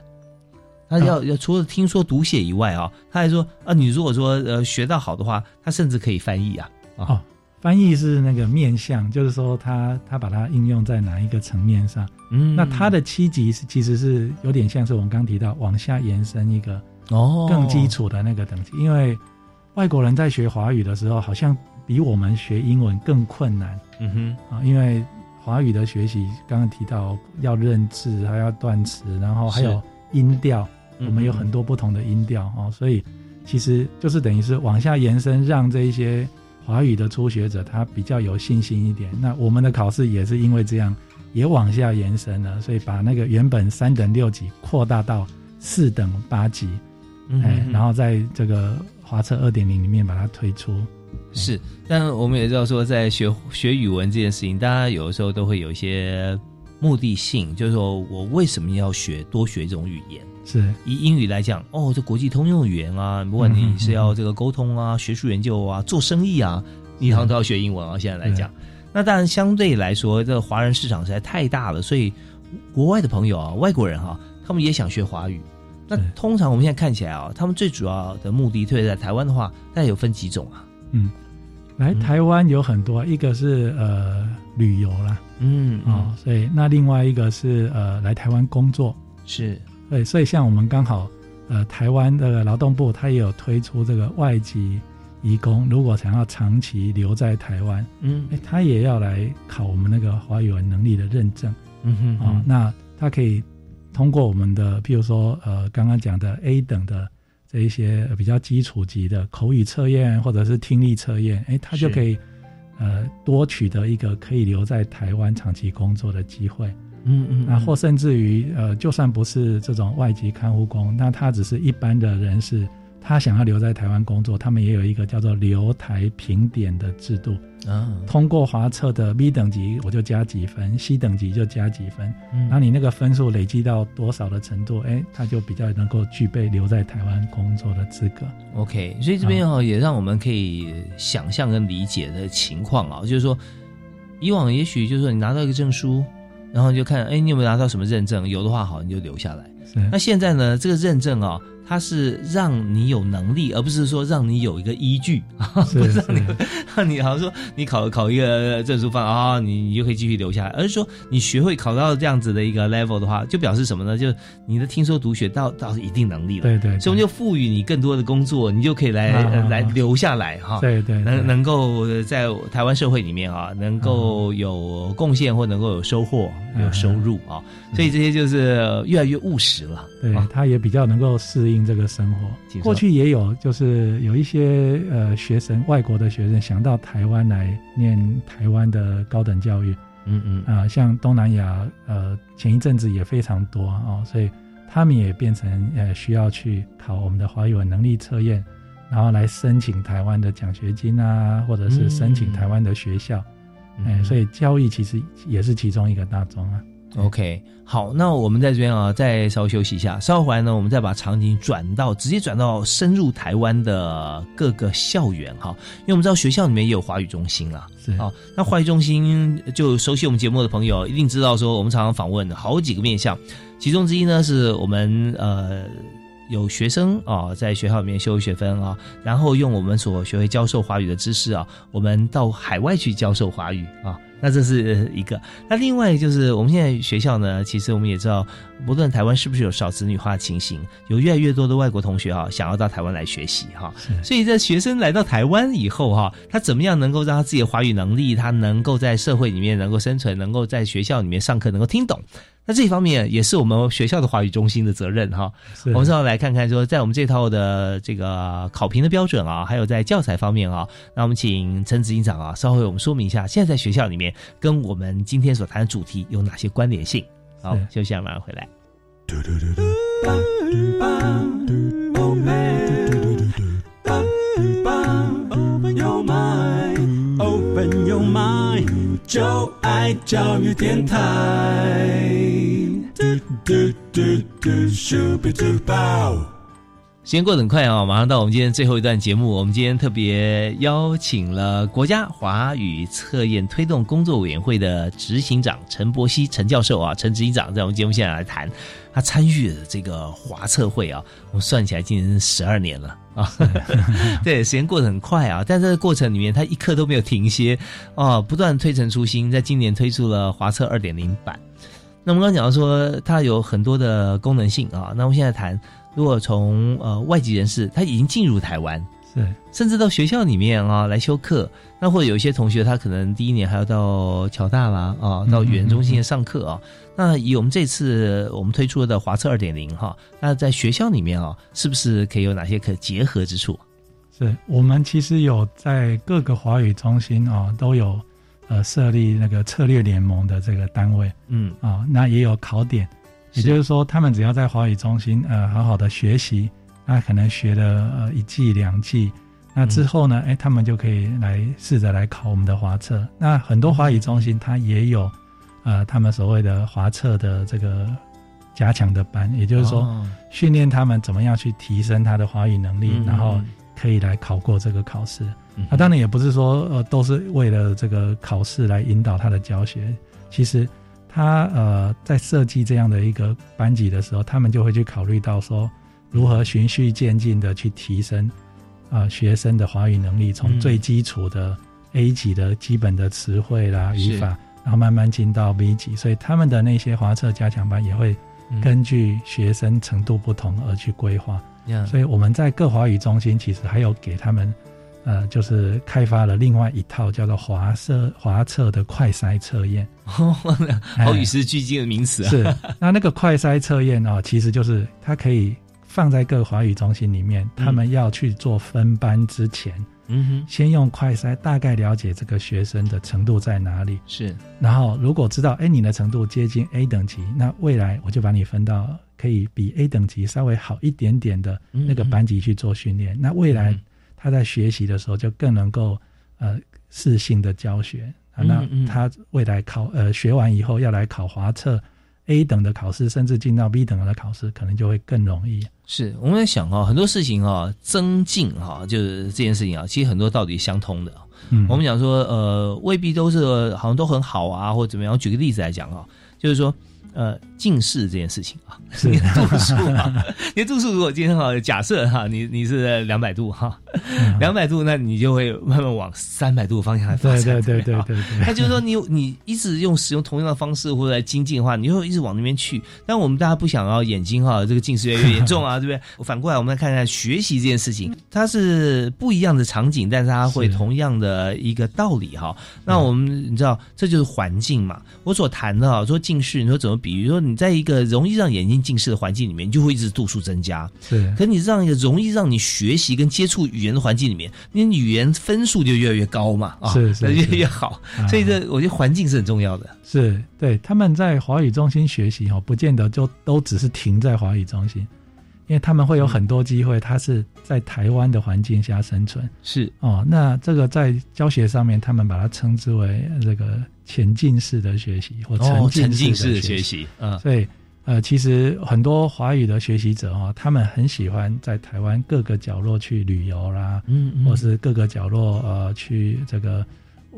他要要除了听说读写以外啊，他还说啊，你如果说呃学到好的话，他甚至可以翻译啊。哦，翻译是那个面向，就是说他他把它应用在哪一个层面上？嗯，那他的七级是其实是有点像是我们刚提到往下延伸一个哦。更基础的那个等级，因为外国人在学华语的时候，好像比我们学英文更困难。嗯哼。啊，因为华语的学习刚刚提到要认字，还要断词，然后还有音调，我们有很多不同的音调哦，所以其实就是等于是往下延伸，让这一些华语的初学者他比较有信心一点。那我们的考试也是因为这样，也往下延伸了，所以把那个原本三等六级扩大到四等八级，哎，然后在这个华测二点零里面把它推出。是，但我们也知道说，在学学语文这件事情，大家有的时候都会有一些目的性，就是说我为什么要学多学一种语言？是以英语来讲，哦，这国际通用语言啊，不管你是要这个沟通啊、学术研究啊、做生意啊，你好像都要学英文啊。现在来讲，那当然相对来说，这个华人市场实在太大了，所以国外的朋友啊，外国人哈，他们也想学华语。那通常我们现在看起来啊，他们最主要的目的，特别在台湾的话，大概有分几种啊？嗯。来台湾有很多，一个是呃旅游啦，嗯啊，所以那另外一个是呃来台湾工作，是，对，所以像我们刚好呃台湾的劳动部，它也有推出这个外籍移工，如果想要长期留在台湾，嗯，哎，他也要来考我们那个华语文能力的认证，嗯哼，啊，那他可以通过我们的，譬如说呃刚刚讲的 A 等的。这一些比较基础级的口语测验或者是听力测验，哎，他就可以呃多取得一个可以留在台湾长期工作的机会。嗯嗯，啊或甚至于呃，就算不是这种外籍看护工，那他只是一般的人士。他想要留在台湾工作，他们也有一个叫做留台评点的制度啊。通过华测的 B 等级，我就加几分；C 等级就加几分。然后你那个分数累积到多少的程度，哎，他就比较能够具备留在台湾工作的资格。OK，所以这边哦，也让我们可以想象跟理解的情况啊，就是说，以往也许就是说你拿到一个证书，然后就看，哎，你有没有拿到什么认证？有的话，好，你就留下来。那现在呢，这个认证啊。它是让你有能力，而不是说让你有一个依据 啊，不是让你让你好像说你考考一个证书方啊，你你就可以继续留下来，而是说你学会考到这样子的一个 level 的话，就表示什么呢？就你的听说读写到到一定能力了，对对，所以我们就赋予你更多的工作，你就可以来来留下来哈，对对，能能够在台湾社会里面啊，能够有贡献或能够有收获有收入啊，所以这些就是越来越务实了，对，他也比较能够适应。这个生活，过去也有，就是有一些呃学生，外国的学生想到台湾来念台湾的高等教育，嗯嗯。啊，像东南亚呃前一阵子也非常多哦，所以他们也变成呃需要去考我们的华语文能力测验，然后来申请台湾的奖学金啊，或者是申请台湾的学校，哎，所以教育其实也是其中一个大宗啊。OK，好，那我们在这边啊，再稍微休息一下，稍后回来呢，我们再把场景转到直接转到深入台湾的各个校园哈，因为我们知道学校里面也有华语中心啊，是。啊，那华语中心就熟悉我们节目的朋友一定知道说，我们常常访问好几个面向，其中之一呢是我们呃。有学生啊，在学校里面修学分啊，然后用我们所学会教授华语的知识啊，我们到海外去教授华语啊，那这是一个。那另外就是我们现在学校呢，其实我们也知道，不论台湾是不是有少子女化情形，有越来越多的外国同学啊，想要到台湾来学习哈。所以在学生来到台湾以后哈，他怎么样能够让他自己的华语能力，他能够在社会里面能够生存，能够在学校里面上课能够听懂。那这一方面也是我们学校的话语中心的责任哈，我们稍后来看看说在我们这套的这个考评的标准啊，还有在教材方面啊，那我们请陈执行长啊，稍后我们说明一下，现在在学校里面跟我们今天所谈的主题有哪些关联性。好，休息下，马上回来。嘟嘟嘟嘟。时间过得很快啊，马上到我们今天最后一段节目。我们今天特别邀请了国家华语测验推动工作委员会的执行长陈伯希陈教授啊，陈执行长在我们节目现场来谈，他参与了这个华测会啊，我们算起来今年十二年了啊，对，时间过得很快啊，但这个过程里面他一刻都没有停歇啊，不断推陈出新，在今年推出了华测二点零版。那我们刚刚讲到说，它有很多的功能性啊，那我们现在谈。如果从呃外籍人士他已经进入台湾，是甚至到学校里面啊来修课，那或者有一些同学他可能第一年还要到侨大啦啊，到语言中心上课啊。那以我们这次我们推出的华测二点零哈，那在学校里面啊，是不是可以有哪些可结合之处？是我们其实有在各个华语中心啊都有呃设立那个策略联盟的这个单位，嗯。啊，那也有考点。也就是说，他们只要在华语中心呃好好的学习，那可能学了呃一季两季，那之后呢，哎，他们就可以来试着来考我们的华测。那很多华语中心它也有呃他们所谓的华测的这个加强的班，也就是说训练他们怎么样去提升他的华语能力，然后可以来考过这个考试。那当然也不是说呃都是为了这个考试来引导他的教学，其实。他呃，在设计这样的一个班级的时候，他们就会去考虑到说，如何循序渐进的去提升啊学生的华语能力，从最基础的 A 级的基本的词汇啦、语法，然后慢慢进到 B 级。所以他们的那些华测加强班也会根据学生程度不同而去规划。所以我们在各华语中心其实还有给他们。呃，就是开发了另外一套叫做华测华测的快筛测验，好与时俱进的名词啊。是，那那个快筛测验啊，其实就是它可以放在各华语中心里面，他们要去做分班之前，嗯哼，先用快筛大概了解这个学生的程度在哪里，是，然后如果知道哎你的程度接近 A 等级，那未来我就把你分到可以比 A 等级稍微好一点点的那个班级去做训练，那未来。他在学习的时候就更能够呃适性的教学。啊，那他未来考呃学完以后要来考华测 A 等的考试，甚至进到 B 等的考试，可能就会更容易。是我们在想啊，很多事情啊，增进哈，就是这件事情啊，其实很多道理相通的。嗯，我们讲说呃，未必都是好像都很好啊，或者怎么样。举个例子来讲啊，就是说。呃，近视这件事情啊，你的度数啊，你的度数如果今天哈，假设哈，你你是两百度哈，两百度，那你就会慢慢往三百度方向来发展。对对对对对对。那就是说，你你一直用使用同样的方式或者来精进的话，你就会一直往那边去。但我们大家不想要眼睛哈，这个近视越来越严重啊，对不对？反过来，我们来看看学习这件事情，它是不一样的场景，但是它会同样的一个道理哈。那我们你知道，这就是环境嘛。我所谈的啊，说近视，你说怎么？比如说，你在一个容易让眼睛近视的环境里面，你就会一直度数增加。是，可你让一个容易让你学习跟接触语言的环境里面，你语言分数就越来越高嘛，啊，是是，越来越好。所以这我觉得环境是很重要的。是对，他们在华语中心学习哦，不见得就都只是停在华语中心，因为他们会有很多机会，他是在台湾的环境下生存。是哦，那这个在教学上面，他们把它称之为这个。前进式的学习或沉浸式的学习，嗯，所以呃，其实很多华语的学习者哈，他们很喜欢在台湾各个角落去旅游啦，嗯，或是各个角落呃去这个。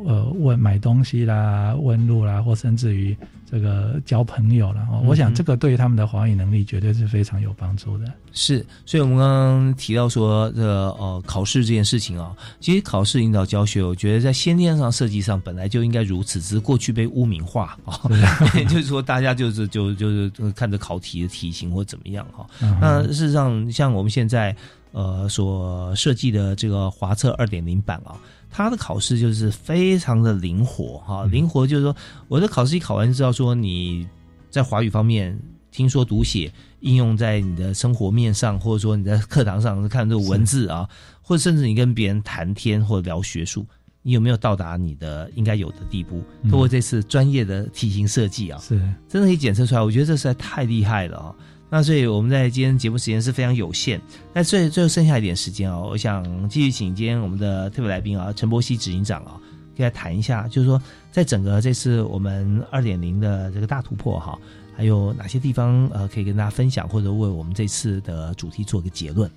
呃，问买东西啦，问路啦，或甚至于这个交朋友了。我想这个对他们的华语能力绝对是非常有帮助的。是，所以我们刚刚提到说，这呃考试这件事情啊，其实考试引导教学，我觉得在先天上设计上本来就应该如此，只是过去被污名化啊，就是说大家就是就就是看着考题的题型或怎么样哈。那事实上，像我们现在呃所设计的这个华测二点零版啊。他的考试就是非常的灵活哈，灵活就是说，我的考试一考完就知道说你在华语方面听说读写应用在你的生活面上，或者说你在课堂上看这个文字啊，或者甚至你跟别人谈天或者聊学术，你有没有到达你的应该有的地步？通过这次专业的题型设计啊，是真的可以检测出来。我觉得这实在太厉害了啊！那所以我们在今天节目时间是非常有限，那最最后剩下一点时间哦，我想继续请今天我们的特别来宾啊，陈柏希执行长啊，可以来谈一下，就是说在整个这次我们二点零的这个大突破哈，还有哪些地方呃可以跟大家分享，或者为我们这次的主题做个结论？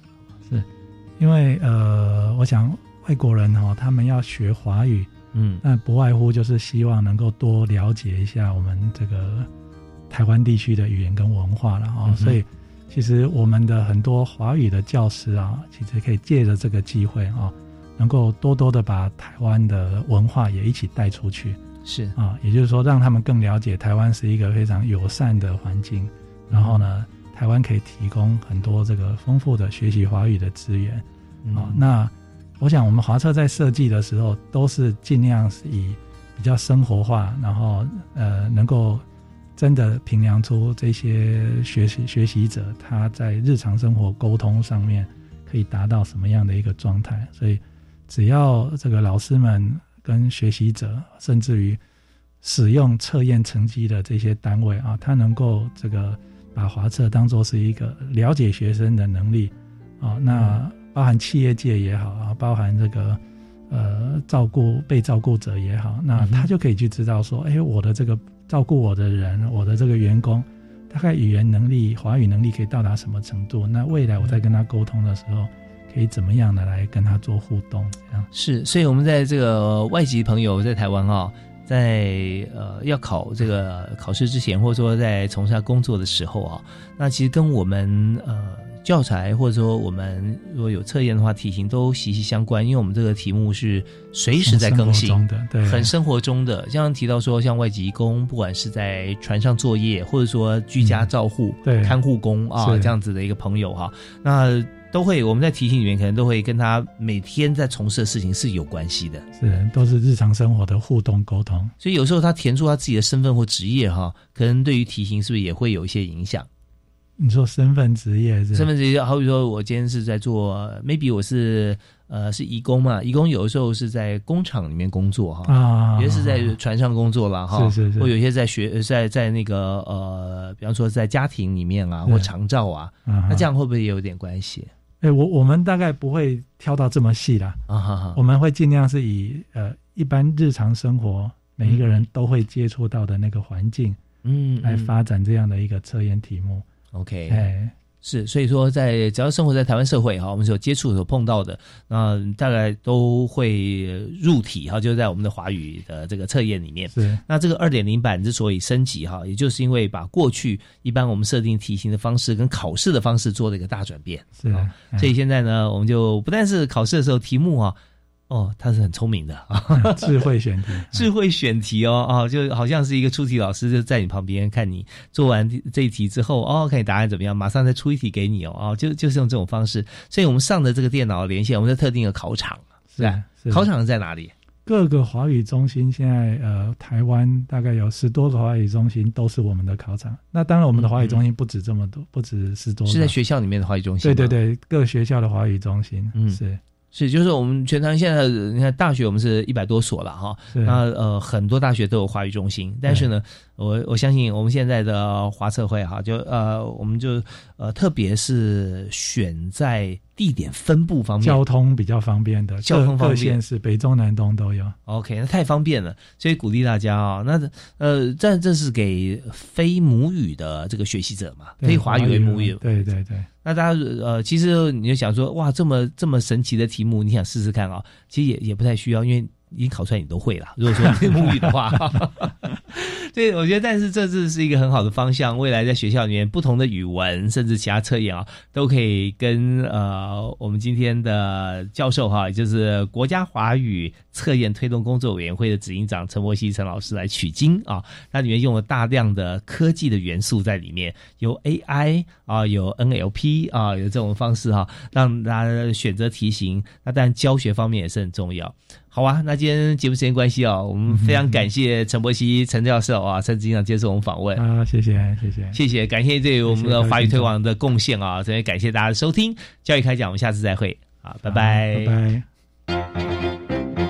是，因为呃，我想外国人哈，他们要学华语，嗯，那不外乎就是希望能够多了解一下我们这个台湾地区的语言跟文化了哈，所以。其实我们的很多华语的教师啊，其实可以借着这个机会啊，能够多多的把台湾的文化也一起带出去。是啊，也就是说，让他们更了解台湾是一个非常友善的环境。然后呢，台湾可以提供很多这个丰富的学习华语的资源。啊，那我想我们华策在设计的时候，都是尽量是以比较生活化，然后呃，能够。真的评量出这些学习学习者他在日常生活沟通上面可以达到什么样的一个状态，所以只要这个老师们跟学习者，甚至于使用测验成绩的这些单位啊，他能够这个把华测当做是一个了解学生的能力啊，那包含企业界也好啊，包含这个呃照顾被照顾者也好，那他就可以去知道说，哎，我的这个。照顾我的人，我的这个员工，大概语言能力、华语能力可以到达什么程度？那未来我在跟他沟通的时候，可以怎么样的来跟他做互动？这样是，所以我们在这个外籍朋友在台湾啊，在呃要考这个考试之前，或者说在从事工作的时候啊，那其实跟我们呃。教材或者说我们如果有测验的话，题型都息息相关，因为我们这个题目是随时在更新的，对，很生活中的。像提到说，像外籍工，不管是在船上作业，或者说居家照护、看护工啊这样子的一个朋友哈，那都会我们在题型里面可能都会跟他每天在从事的事情是有关系的，是都是日常生活的互动沟通。所以有时候他填出他自己的身份或职业哈，可能对于题型是不是也会有一些影响？你说身份职业是？身份职业，好比说我今天是在做，maybe 我是呃是义工嘛，义工有的时候是在工厂里面工作哈，啊，有些是在船上工作了哈，是是是，或有些在学在在那个呃，比方说在家庭里面啊，或长照啊，那这样会不会也有点关系？哎，我我们大概不会挑到这么细啦，啊，我们会尽量是以呃一般日常生活每一个人都会接触到的那个环境，嗯，来发展这样的一个测验题目。OK，哎，是，所以说，在只要生活在台湾社会哈，我们所接触所碰到的，那大概都会入体哈，就在我们的华语的这个测验里面。是，那这个二点零版之所以升级哈，也就是因为把过去一般我们设定题型的方式跟考试的方式做了一个大转变。是，所以现在呢，我们就不但是考试的时候题目啊。哦，他是很聪明的啊，智慧选题，智慧选题哦，哦，就好像是一个出题老师就在你旁边看你做完这一题之后，哦，看你答案怎么样，马上再出一题给你哦，哦，就就是用这种方式，所以我们上的这个电脑连线，我们在特定的考场，是吧？考场在哪里？各个华语中心现在呃，台湾大概有十多个华语中心都是我们的考场。那当然，我们的华语中心不止这么多，不止十多个，是在学校里面的华语中心。对对对，各学校的华语中心，嗯，是。是，就是我们全台现在，你看大学我们是一百多所了哈，那呃很多大学都有华语中心，但是呢，我我相信我们现在的华测会哈，就呃我们就呃特别是选在。地点分布方面，交通比较方便的，交通方便是北中南东都有。OK，那太方便了，所以鼓励大家啊。那呃，这这是给非母语的这个学习者嘛，非华语为母语。对对对。那大家呃，其实你就想说，哇，这么这么神奇的题目，你想试试看啊？其实也也不太需要，因为。已经考出来，你都会了。如果说你母语的话，对，我觉得，但是这次是一个很好的方向。未来在学校里面，不同的语文，甚至其他测验啊，都可以跟呃我们今天的教授哈，也就是国家华语测验推动工作委员会的执行长陈柏希陈老师来取经啊。那里面用了大量的科技的元素在里面，有 AI 啊，有 NLP 啊，有这种方式哈，让大家选择题型。那当然教学方面也是很重要。好啊，那今天节目时间关系哦，我们非常感谢陈伯希陈教授啊，陈执行长接受我们访问。啊，谢谢谢谢。谢谢，感谢对我们的华语推广的贡献啊，这边感谢。大家的收听，教育开讲，我们下次再会，好，拜拜。拜拜。